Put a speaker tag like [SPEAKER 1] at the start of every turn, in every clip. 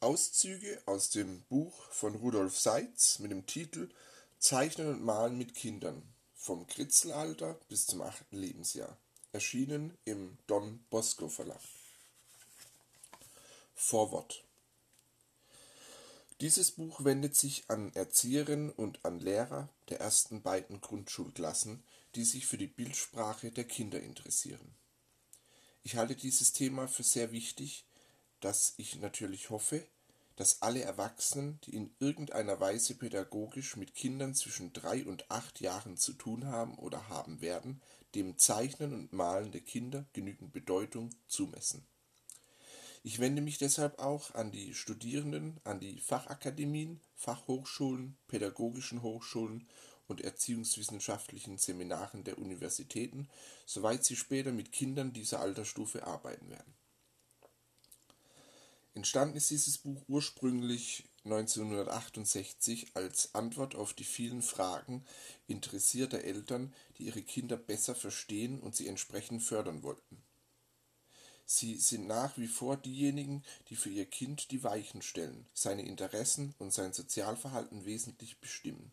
[SPEAKER 1] Auszüge aus dem Buch von Rudolf Seitz mit dem Titel Zeichnen und Malen mit Kindern vom Kritzelalter bis zum achten Lebensjahr, erschienen im Don Bosco Verlag. Vorwort Dieses Buch wendet sich an Erzieherinnen und an Lehrer der ersten beiden Grundschulklassen, die sich für die Bildsprache der Kinder interessieren. Ich halte dieses Thema für sehr wichtig, dass ich natürlich hoffe, dass alle Erwachsenen, die in irgendeiner Weise pädagogisch mit Kindern zwischen drei und acht Jahren zu tun haben oder haben werden, dem Zeichnen und Malen der Kinder genügend Bedeutung zumessen. Ich wende mich deshalb auch an die Studierenden, an die Fachakademien, Fachhochschulen, pädagogischen Hochschulen und erziehungswissenschaftlichen Seminaren der Universitäten, soweit sie später mit Kindern dieser Altersstufe arbeiten werden. Entstanden ist dieses Buch ursprünglich 1968 als Antwort auf die vielen Fragen interessierter Eltern, die ihre Kinder besser verstehen und sie entsprechend fördern wollten. Sie sind nach wie vor diejenigen, die für ihr Kind die Weichen stellen, seine Interessen und sein Sozialverhalten wesentlich bestimmen.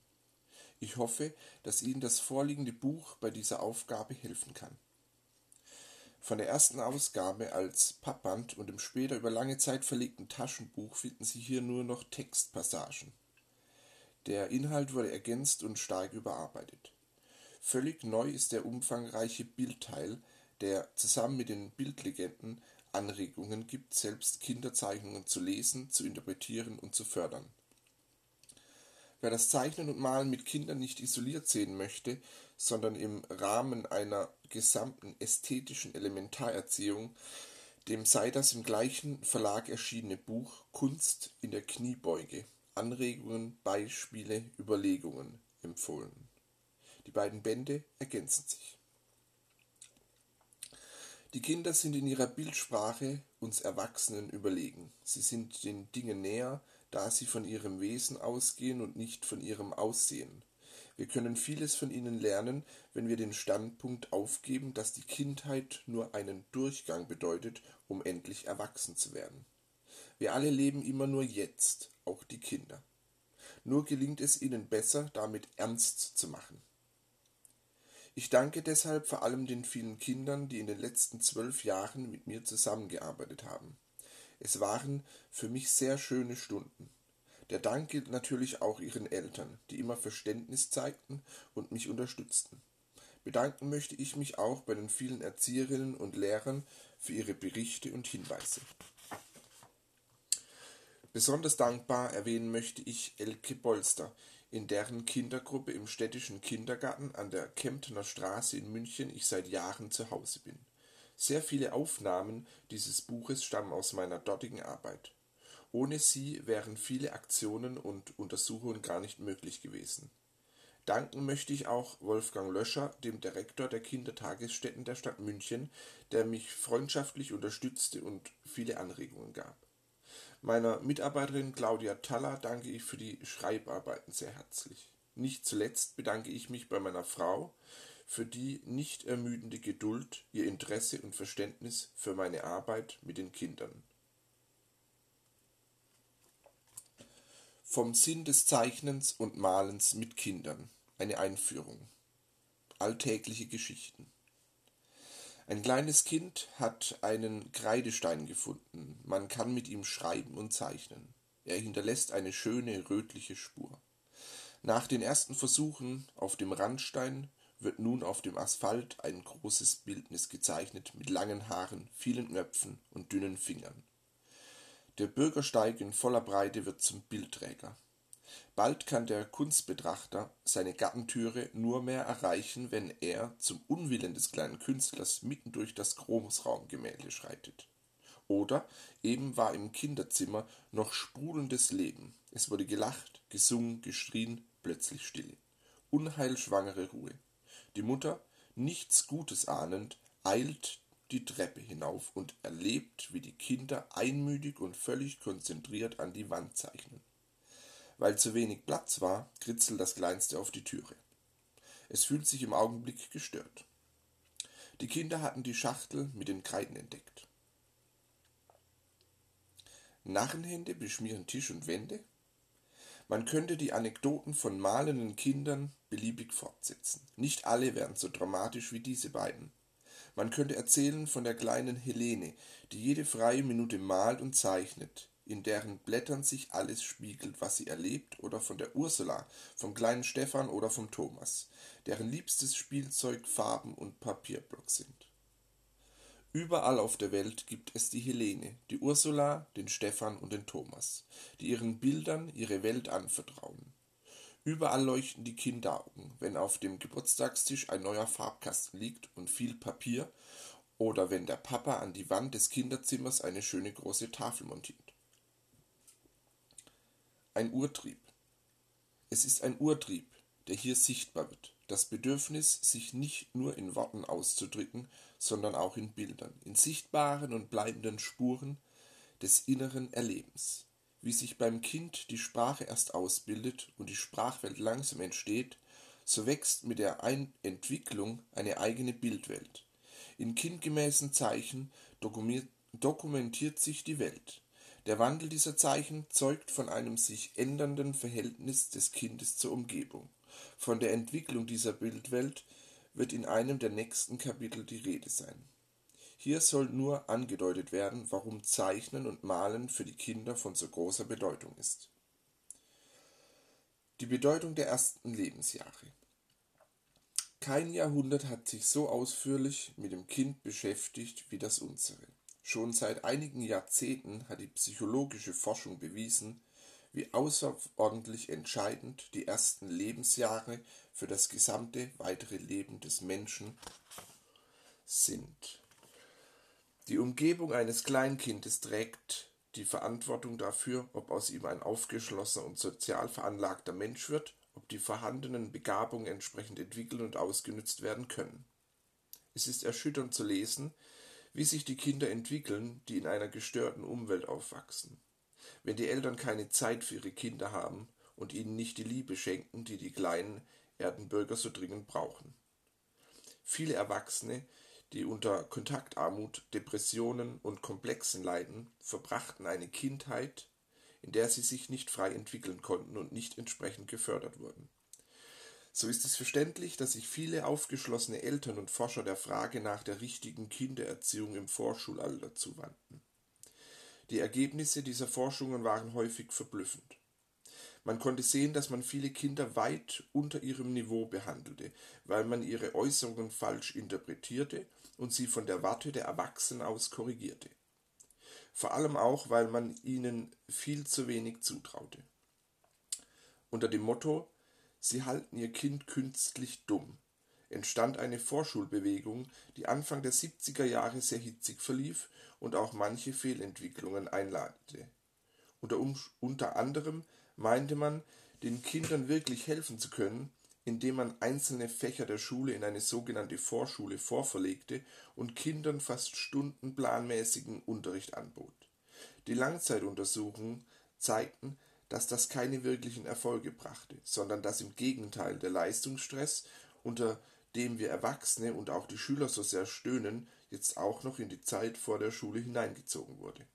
[SPEAKER 1] Ich hoffe, dass Ihnen das vorliegende Buch bei dieser Aufgabe helfen kann. Von der ersten Ausgabe als Pappband und dem später über lange Zeit verlegten Taschenbuch finden Sie hier nur noch Textpassagen. Der Inhalt wurde ergänzt und stark überarbeitet. Völlig neu ist der umfangreiche Bildteil, der zusammen mit den Bildlegenden Anregungen gibt, selbst Kinderzeichnungen zu lesen, zu interpretieren und zu fördern. Wer das Zeichnen und Malen mit Kindern nicht isoliert sehen möchte, sondern im Rahmen einer gesamten ästhetischen Elementarerziehung, dem sei das im gleichen Verlag erschienene Buch Kunst in der Kniebeuge Anregungen, Beispiele, Überlegungen empfohlen. Die beiden Bände ergänzen sich. Die Kinder sind in ihrer Bildsprache uns Erwachsenen überlegen. Sie sind den Dingen näher, da sie von ihrem Wesen ausgehen und nicht von ihrem Aussehen. Wir können vieles von ihnen lernen, wenn wir den Standpunkt aufgeben, dass die Kindheit nur einen Durchgang bedeutet, um endlich erwachsen zu werden. Wir alle leben immer nur jetzt, auch die Kinder. Nur gelingt es ihnen besser, damit ernst zu machen. Ich danke deshalb vor allem den vielen Kindern, die in den letzten zwölf Jahren mit mir zusammengearbeitet haben. Es waren für mich sehr schöne Stunden. Der Dank gilt natürlich auch ihren Eltern, die immer Verständnis zeigten und mich unterstützten. Bedanken möchte ich mich auch bei den vielen Erzieherinnen und Lehrern für ihre Berichte und Hinweise. Besonders dankbar erwähnen möchte ich Elke Bolster, in deren Kindergruppe im städtischen Kindergarten an der Kemptener Straße in München ich seit Jahren zu Hause bin. Sehr viele Aufnahmen dieses Buches stammen aus meiner dortigen Arbeit. Ohne sie wären viele Aktionen und Untersuchungen gar nicht möglich gewesen. Danken möchte ich auch Wolfgang Löscher, dem Direktor der Kindertagesstätten der Stadt München, der mich freundschaftlich unterstützte und viele Anregungen gab. Meiner Mitarbeiterin Claudia Taller danke ich für die Schreibarbeiten sehr herzlich. Nicht zuletzt bedanke ich mich bei meiner Frau, für die nicht ermüdende Geduld, ihr Interesse und Verständnis für meine Arbeit mit den Kindern. Vom Sinn des Zeichnens und Malens mit Kindern. Eine Einführung. Alltägliche Geschichten. Ein kleines Kind hat einen Kreidestein gefunden. Man kann mit ihm schreiben und zeichnen. Er hinterlässt eine schöne rötliche Spur. Nach den ersten Versuchen auf dem Randstein wird nun auf dem Asphalt ein großes Bildnis gezeichnet mit langen Haaren, vielen Knöpfen und dünnen Fingern. Der Bürgersteig in voller Breite wird zum Bildträger. Bald kann der Kunstbetrachter seine Gartentüre nur mehr erreichen, wenn er zum Unwillen des kleinen Künstlers mitten durch das Großraumgemälde schreitet. Oder eben war im Kinderzimmer noch sprudelndes Leben. Es wurde gelacht, gesungen, geschrien, plötzlich Stille. Unheilschwangere Ruhe. Die Mutter, nichts Gutes ahnend, eilt die Treppe hinauf und erlebt, wie die Kinder einmütig und völlig konzentriert an die Wand zeichnen. Weil zu wenig Platz war, kritzelt das Kleinste auf die Türe. Es fühlt sich im Augenblick gestört. Die Kinder hatten die Schachtel mit den Kreiden entdeckt. Narrenhände beschmieren Tisch und Wände. Man könnte die Anekdoten von malenden Kindern beliebig fortsetzen. Nicht alle wären so dramatisch wie diese beiden. Man könnte erzählen von der kleinen Helene, die jede freie Minute malt und zeichnet, in deren Blättern sich alles spiegelt, was sie erlebt, oder von der Ursula, vom kleinen Stefan oder vom Thomas, deren liebstes Spielzeug Farben und Papierblock sind. Überall auf der Welt gibt es die Helene, die Ursula, den Stefan und den Thomas, die ihren Bildern ihre Welt anvertrauen. Überall leuchten die Kinderaugen, wenn auf dem Geburtstagstisch ein neuer Farbkasten liegt und viel Papier oder wenn der Papa an die Wand des Kinderzimmers eine schöne große Tafel montiert. Ein Urtrieb. Es ist ein Urtrieb, der hier sichtbar wird. Das Bedürfnis, sich nicht nur in Worten auszudrücken, sondern auch in Bildern, in sichtbaren und bleibenden Spuren des inneren Erlebens. Wie sich beim Kind die Sprache erst ausbildet und die Sprachwelt langsam entsteht, so wächst mit der Entwicklung eine eigene Bildwelt. In kindgemäßen Zeichen dokumentiert sich die Welt. Der Wandel dieser Zeichen zeugt von einem sich ändernden Verhältnis des Kindes zur Umgebung. Von der Entwicklung dieser Bildwelt wird in einem der nächsten Kapitel die Rede sein. Hier soll nur angedeutet werden, warum Zeichnen und Malen für die Kinder von so großer Bedeutung ist. Die Bedeutung der ersten Lebensjahre. Kein Jahrhundert hat sich so ausführlich mit dem Kind beschäftigt wie das unsere. Schon seit einigen Jahrzehnten hat die psychologische Forschung bewiesen, wie außerordentlich entscheidend die ersten Lebensjahre für das gesamte weitere Leben des Menschen sind. Die Umgebung eines Kleinkindes trägt die Verantwortung dafür, ob aus ihm ein aufgeschlossener und sozial veranlagter Mensch wird, ob die vorhandenen Begabungen entsprechend entwickelt und ausgenützt werden können. Es ist erschütternd zu lesen, wie sich die Kinder entwickeln, die in einer gestörten Umwelt aufwachsen. Wenn die Eltern keine Zeit für ihre Kinder haben und ihnen nicht die Liebe schenken, die die kleinen Erdenbürger so dringend brauchen. Viele Erwachsene, die unter Kontaktarmut, Depressionen und Komplexen leiden, verbrachten eine Kindheit, in der sie sich nicht frei entwickeln konnten und nicht entsprechend gefördert wurden. So ist es verständlich, dass sich viele aufgeschlossene Eltern und Forscher der Frage nach der richtigen Kindererziehung im Vorschulalter zuwandten. Die Ergebnisse dieser Forschungen waren häufig verblüffend. Man konnte sehen, dass man viele Kinder weit unter ihrem Niveau behandelte, weil man ihre Äußerungen falsch interpretierte und sie von der Warte der Erwachsenen aus korrigierte. Vor allem auch, weil man ihnen viel zu wenig zutraute. Unter dem Motto Sie halten ihr Kind künstlich dumm entstand eine Vorschulbewegung, die Anfang der 70er Jahre sehr hitzig verlief und auch manche Fehlentwicklungen einleitete. Unter, unter anderem meinte man, den Kindern wirklich helfen zu können, indem man einzelne Fächer der Schule in eine sogenannte Vorschule vorverlegte und Kindern fast stundenplanmäßigen Unterricht anbot. Die Langzeituntersuchungen zeigten, dass das keine wirklichen Erfolge brachte, sondern dass im Gegenteil der Leistungsstress, unter dem wir Erwachsene und auch die Schüler so sehr stöhnen, jetzt auch noch in die Zeit vor der Schule hineingezogen wurde.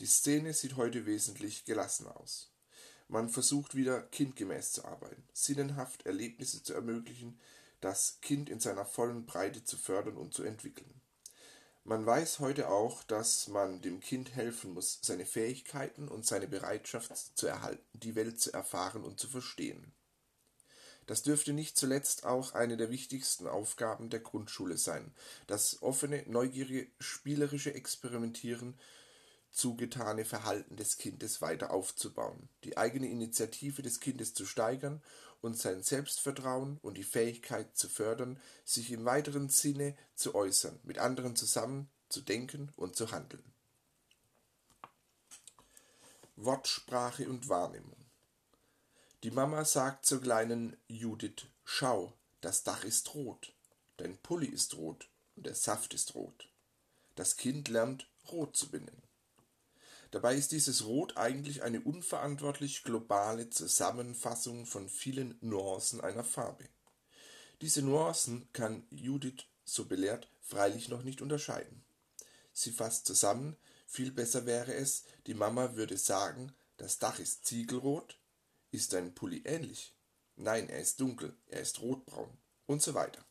[SPEAKER 1] Die Szene sieht heute wesentlich gelassener aus. Man versucht wieder kindgemäß zu arbeiten, sinnenhaft Erlebnisse zu ermöglichen, das Kind in seiner vollen Breite zu fördern und zu entwickeln. Man weiß heute auch, dass man dem Kind helfen muss, seine Fähigkeiten und seine Bereitschaft zu erhalten, die Welt zu erfahren und zu verstehen. Das dürfte nicht zuletzt auch eine der wichtigsten Aufgaben der Grundschule sein, das offene, neugierige, spielerische Experimentieren zugetane Verhalten des Kindes weiter aufzubauen, die eigene Initiative des Kindes zu steigern und sein Selbstvertrauen und die Fähigkeit zu fördern, sich im weiteren Sinne zu äußern, mit anderen zusammen zu denken und zu handeln. Wortsprache und Wahrnehmung Die Mama sagt zur kleinen Judith, schau, das Dach ist rot, dein Pulli ist rot und der Saft ist rot. Das Kind lernt, rot zu benennen. Dabei ist dieses Rot eigentlich eine unverantwortlich globale Zusammenfassung von vielen Nuancen einer Farbe. Diese Nuancen kann Judith, so belehrt, freilich noch nicht unterscheiden. Sie fasst zusammen, Viel besser wäre es, die Mama würde sagen, das Dach ist ziegelrot. Ist dein Pulli ähnlich? Nein, er ist dunkel, er ist rotbraun und so weiter.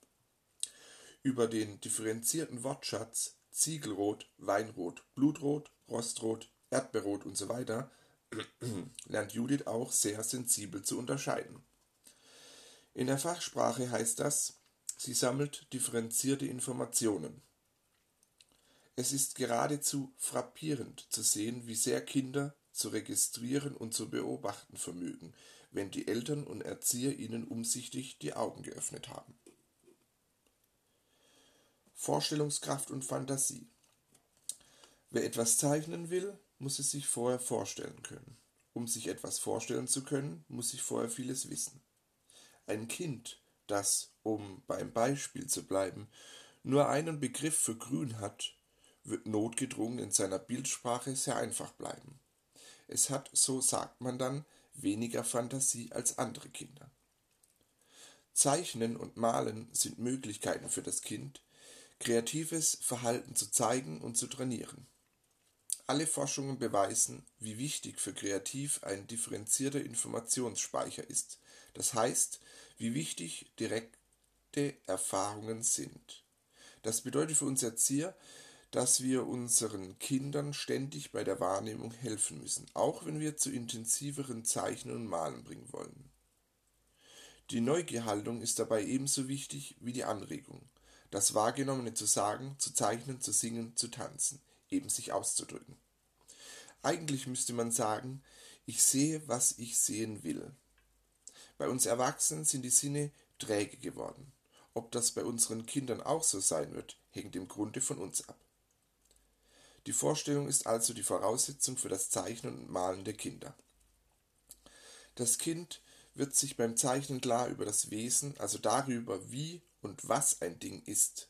[SPEAKER 1] Über den differenzierten Wortschatz Ziegelrot, Weinrot, Blutrot, Rostrot, Erdbeerrot und so weiter lernt Judith auch sehr sensibel zu unterscheiden. In der Fachsprache heißt das, sie sammelt differenzierte Informationen. Es ist geradezu frappierend zu sehen, wie sehr Kinder zu registrieren und zu beobachten vermögen, wenn die Eltern und Erzieher ihnen umsichtig die Augen geöffnet haben. Vorstellungskraft und Fantasie. Wer etwas zeichnen will, muss es sich vorher vorstellen können. Um sich etwas vorstellen zu können, muss ich vorher vieles wissen. Ein Kind, das, um beim Beispiel zu bleiben, nur einen Begriff für grün hat, wird notgedrungen in seiner Bildsprache sehr einfach bleiben. Es hat, so sagt man dann, weniger Fantasie als andere Kinder. Zeichnen und Malen sind Möglichkeiten für das Kind, kreatives Verhalten zu zeigen und zu trainieren. Alle Forschungen beweisen, wie wichtig für Kreativ ein differenzierter Informationsspeicher ist, das heißt, wie wichtig direkte Erfahrungen sind. Das bedeutet für uns Erzieher, dass wir unseren Kindern ständig bei der Wahrnehmung helfen müssen, auch wenn wir zu intensiveren Zeichnen und Malen bringen wollen. Die Neugierhaltung ist dabei ebenso wichtig wie die Anregung, das Wahrgenommene zu sagen, zu zeichnen, zu singen, zu tanzen, eben sich auszudrücken. Eigentlich müsste man sagen, ich sehe, was ich sehen will. Bei uns Erwachsenen sind die Sinne träge geworden. Ob das bei unseren Kindern auch so sein wird, hängt im Grunde von uns ab. Die Vorstellung ist also die Voraussetzung für das Zeichnen und Malen der Kinder. Das Kind wird sich beim Zeichnen klar über das Wesen, also darüber, wie und was ein Ding ist.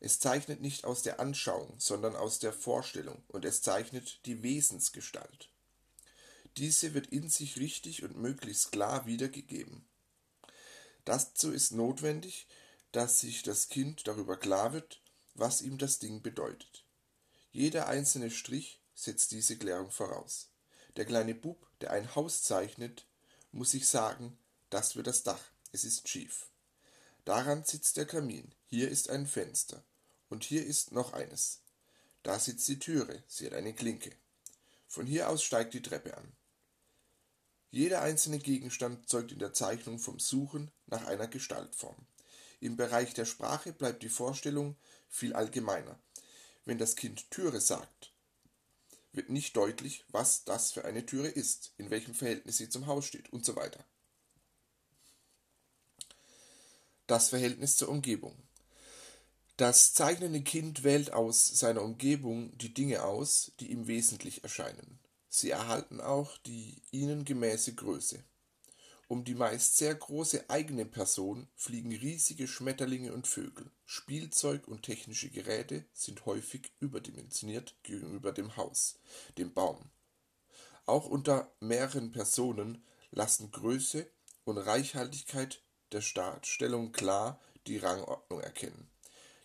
[SPEAKER 1] Es zeichnet nicht aus der Anschauung, sondern aus der Vorstellung, und es zeichnet die Wesensgestalt. Diese wird in sich richtig und möglichst klar wiedergegeben. Dazu ist notwendig, dass sich das Kind darüber klar wird, was ihm das Ding bedeutet. Jeder einzelne Strich setzt diese Klärung voraus. Der kleine Bub, der ein Haus zeichnet, muss sich sagen, das wird das Dach, es ist schief. Daran sitzt der Kamin, hier ist ein Fenster, und hier ist noch eines. Da sitzt die Türe, sie hat eine Klinke. Von hier aus steigt die Treppe an. Jeder einzelne Gegenstand zeugt in der Zeichnung vom Suchen nach einer Gestaltform. Im Bereich der Sprache bleibt die Vorstellung viel allgemeiner. Wenn das Kind Türe sagt, wird nicht deutlich, was das für eine Türe ist, in welchem Verhältnis sie zum Haus steht und so weiter. Das Verhältnis zur Umgebung. Das zeichnende Kind wählt aus seiner Umgebung die Dinge aus, die ihm wesentlich erscheinen. Sie erhalten auch die ihnen gemäße Größe. Um die meist sehr große eigene Person fliegen riesige Schmetterlinge und Vögel. Spielzeug und technische Geräte sind häufig überdimensioniert gegenüber dem Haus, dem Baum. Auch unter mehreren Personen lassen Größe und Reichhaltigkeit der Startstellung klar die Rangordnung erkennen.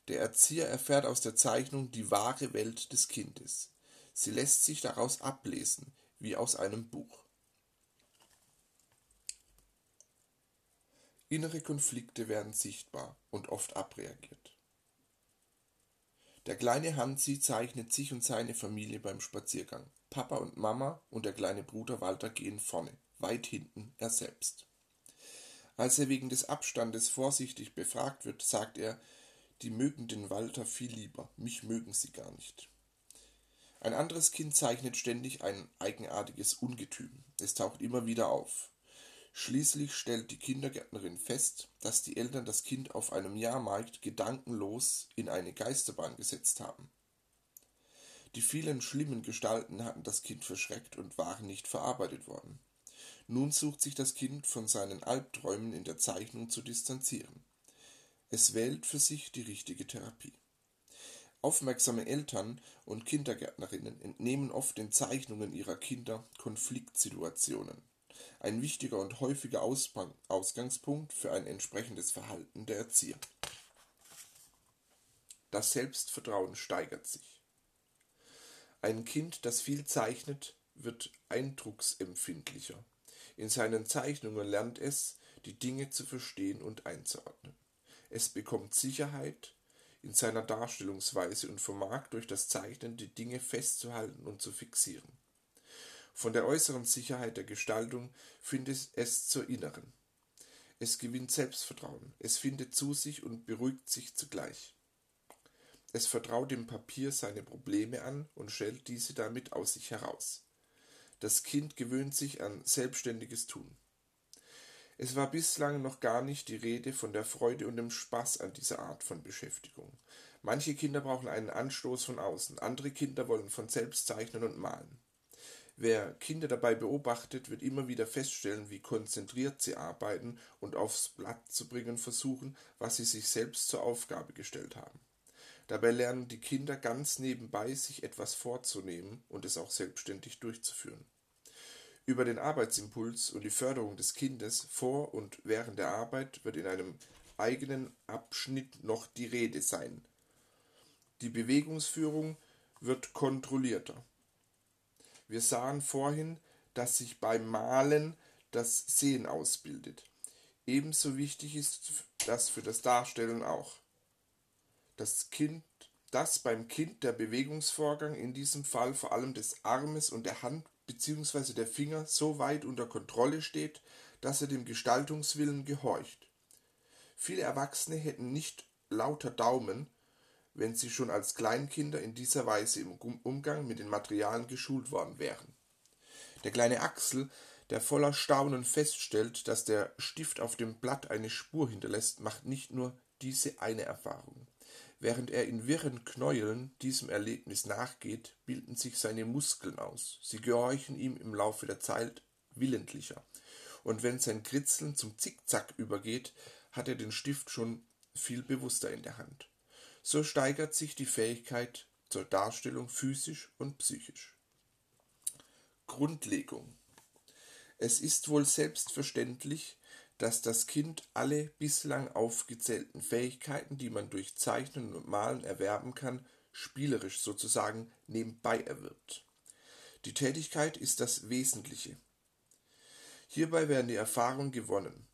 [SPEAKER 1] Der Erzieher erfährt aus der Zeichnung die wahre Welt des Kindes. Sie lässt sich daraus ablesen, wie aus einem Buch. Innere Konflikte werden sichtbar und oft abreagiert. Der kleine Hansi zeichnet sich und seine Familie beim Spaziergang. Papa und Mama und der kleine Bruder Walter gehen vorne, weit hinten er selbst. Als er wegen des Abstandes vorsichtig befragt wird, sagt er, die mögen den Walter viel lieber, mich mögen sie gar nicht. Ein anderes Kind zeichnet ständig ein eigenartiges Ungetüm. Es taucht immer wieder auf. Schließlich stellt die Kindergärtnerin fest, dass die Eltern das Kind auf einem Jahrmarkt gedankenlos in eine Geisterbahn gesetzt haben. Die vielen schlimmen Gestalten hatten das Kind verschreckt und waren nicht verarbeitet worden. Nun sucht sich das Kind von seinen Albträumen in der Zeichnung zu distanzieren. Es wählt für sich die richtige Therapie. Aufmerksame Eltern und Kindergärtnerinnen entnehmen oft den Zeichnungen ihrer Kinder Konfliktsituationen. Ein wichtiger und häufiger Ausgangspunkt für ein entsprechendes Verhalten der Erzieher. Das Selbstvertrauen steigert sich. Ein Kind, das viel zeichnet, wird eindrucksempfindlicher. In seinen Zeichnungen lernt es, die Dinge zu verstehen und einzuordnen. Es bekommt Sicherheit in seiner Darstellungsweise und vermag durch das Zeichnen die Dinge festzuhalten und zu fixieren. Von der äußeren Sicherheit der Gestaltung findet es zur inneren. Es gewinnt Selbstvertrauen, es findet zu sich und beruhigt sich zugleich. Es vertraut dem Papier seine Probleme an und stellt diese damit aus sich heraus. Das Kind gewöhnt sich an selbstständiges Tun. Es war bislang noch gar nicht die Rede von der Freude und dem Spaß an dieser Art von Beschäftigung. Manche Kinder brauchen einen Anstoß von außen, andere Kinder wollen von selbst zeichnen und malen. Wer Kinder dabei beobachtet, wird immer wieder feststellen, wie konzentriert sie arbeiten und aufs Blatt zu bringen versuchen, was sie sich selbst zur Aufgabe gestellt haben. Dabei lernen die Kinder ganz nebenbei, sich etwas vorzunehmen und es auch selbstständig durchzuführen. Über den Arbeitsimpuls und die Förderung des Kindes vor und während der Arbeit wird in einem eigenen Abschnitt noch die Rede sein. Die Bewegungsführung wird kontrollierter. Wir sahen vorhin, dass sich beim Malen das Sehen ausbildet. Ebenso wichtig ist das für das Darstellen auch das Kind, dass beim Kind der Bewegungsvorgang, in diesem Fall vor allem des Armes und der Hand bzw. der Finger, so weit unter Kontrolle steht, dass er dem Gestaltungswillen gehorcht. Viele Erwachsene hätten nicht lauter Daumen, wenn sie schon als Kleinkinder in dieser Weise im Umgang mit den Materialien geschult worden wären. Der kleine Axel, der voller Staunen feststellt, dass der Stift auf dem Blatt eine Spur hinterlässt, macht nicht nur diese eine Erfahrung. Während er in wirren Knäueln diesem Erlebnis nachgeht, bilden sich seine Muskeln aus. Sie gehorchen ihm im Laufe der Zeit willentlicher. Und wenn sein Kritzeln zum Zickzack übergeht, hat er den Stift schon viel bewusster in der Hand. So steigert sich die Fähigkeit zur Darstellung physisch und psychisch. Grundlegung Es ist wohl selbstverständlich, dass das Kind alle bislang aufgezählten Fähigkeiten, die man durch Zeichnen und Malen erwerben kann, spielerisch sozusagen nebenbei erwirbt. Die Tätigkeit ist das Wesentliche. Hierbei werden die Erfahrungen gewonnen.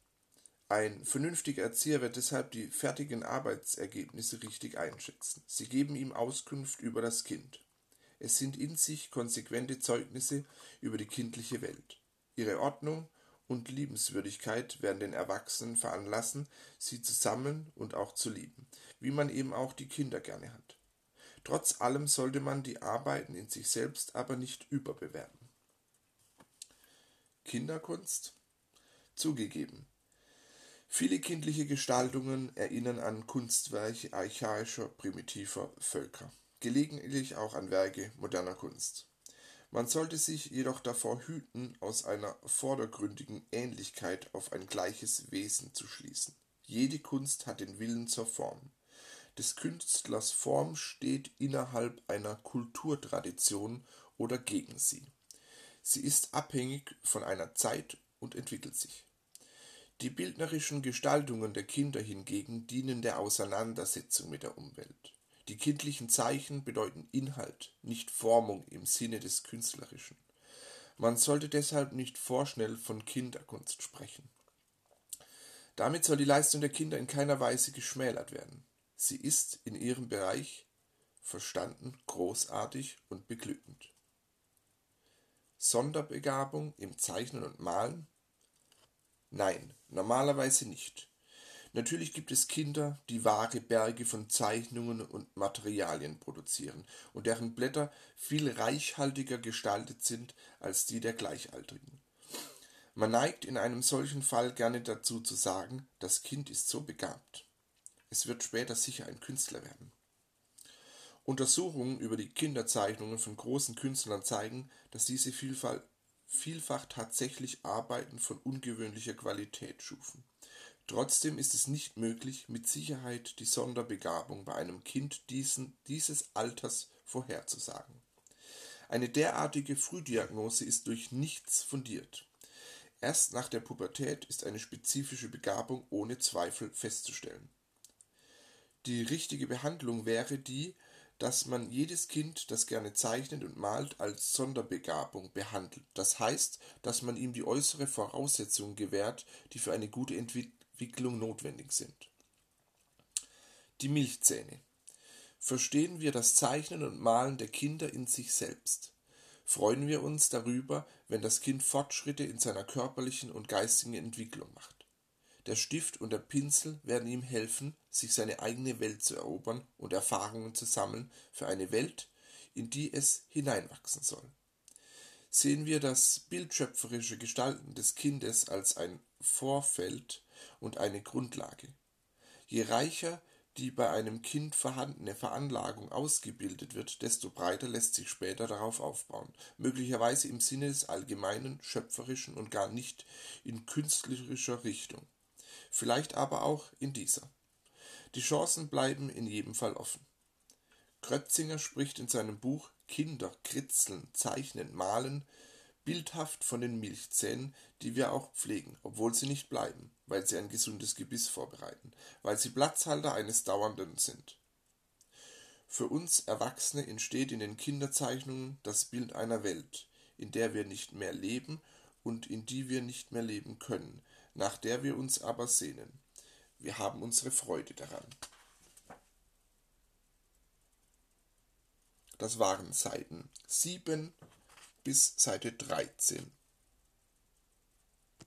[SPEAKER 1] Ein vernünftiger Erzieher wird deshalb die fertigen Arbeitsergebnisse richtig einschätzen. Sie geben ihm Auskunft über das Kind. Es sind in sich konsequente Zeugnisse über die kindliche Welt. Ihre Ordnung und Liebenswürdigkeit werden den Erwachsenen veranlassen, sie zu sammeln und auch zu lieben, wie man eben auch die Kinder gerne hat. Trotz allem sollte man die Arbeiten in sich selbst aber nicht überbewerten. Kinderkunst? Zugegeben. Viele kindliche Gestaltungen erinnern an Kunstwerke archaischer, primitiver Völker, gelegentlich auch an Werke moderner Kunst. Man sollte sich jedoch davor hüten, aus einer vordergründigen Ähnlichkeit auf ein gleiches Wesen zu schließen. Jede Kunst hat den Willen zur Form. Des Künstlers Form steht innerhalb einer Kulturtradition oder gegen sie. Sie ist abhängig von einer Zeit und entwickelt sich. Die bildnerischen Gestaltungen der Kinder hingegen dienen der Auseinandersetzung mit der Umwelt. Die kindlichen Zeichen bedeuten Inhalt, nicht Formung im Sinne des Künstlerischen. Man sollte deshalb nicht vorschnell von Kinderkunst sprechen. Damit soll die Leistung der Kinder in keiner Weise geschmälert werden. Sie ist in ihrem Bereich verstanden großartig und beglückend. Sonderbegabung im Zeichnen und Malen? Nein, normalerweise nicht. Natürlich gibt es Kinder, die wahre Berge von Zeichnungen und Materialien produzieren und deren Blätter viel reichhaltiger gestaltet sind als die der Gleichaltrigen. Man neigt in einem solchen Fall gerne dazu zu sagen, das Kind ist so begabt. Es wird später sicher ein Künstler werden. Untersuchungen über die Kinderzeichnungen von großen Künstlern zeigen, dass diese Vielfalt vielfach tatsächlich Arbeiten von ungewöhnlicher Qualität schufen. Trotzdem ist es nicht möglich, mit Sicherheit die Sonderbegabung bei einem Kind diesen, dieses Alters vorherzusagen. Eine derartige Frühdiagnose ist durch nichts fundiert. Erst nach der Pubertät ist eine spezifische Begabung ohne Zweifel festzustellen. Die richtige Behandlung wäre die dass man jedes Kind, das gerne zeichnet und malt, als Sonderbegabung behandelt. Das heißt, dass man ihm die äußere Voraussetzungen gewährt, die für eine gute Entwicklung notwendig sind. Die Milchzähne. Verstehen wir das Zeichnen und Malen der Kinder in sich selbst? Freuen wir uns darüber, wenn das Kind Fortschritte in seiner körperlichen und geistigen Entwicklung macht? Der Stift und der Pinsel werden ihm helfen, sich seine eigene Welt zu erobern und Erfahrungen zu sammeln für eine Welt, in die es hineinwachsen soll. Sehen wir das bildschöpferische Gestalten des Kindes als ein Vorfeld und eine Grundlage. Je reicher die bei einem Kind vorhandene Veranlagung ausgebildet wird, desto breiter lässt sich später darauf aufbauen, möglicherweise im Sinne des allgemeinen, schöpferischen und gar nicht in künstlerischer Richtung vielleicht aber auch in dieser. Die Chancen bleiben in jedem Fall offen. Krötzinger spricht in seinem Buch Kinder kritzeln, zeichnen, malen bildhaft von den Milchzähnen, die wir auch pflegen, obwohl sie nicht bleiben, weil sie ein gesundes Gebiss vorbereiten, weil sie Platzhalter eines Dauernden sind. Für uns Erwachsene entsteht in den Kinderzeichnungen das Bild einer Welt, in der wir nicht mehr leben und in die wir nicht mehr leben können, nach der wir uns aber sehnen. Wir haben unsere Freude daran. Das waren Seiten 7 bis Seite 13.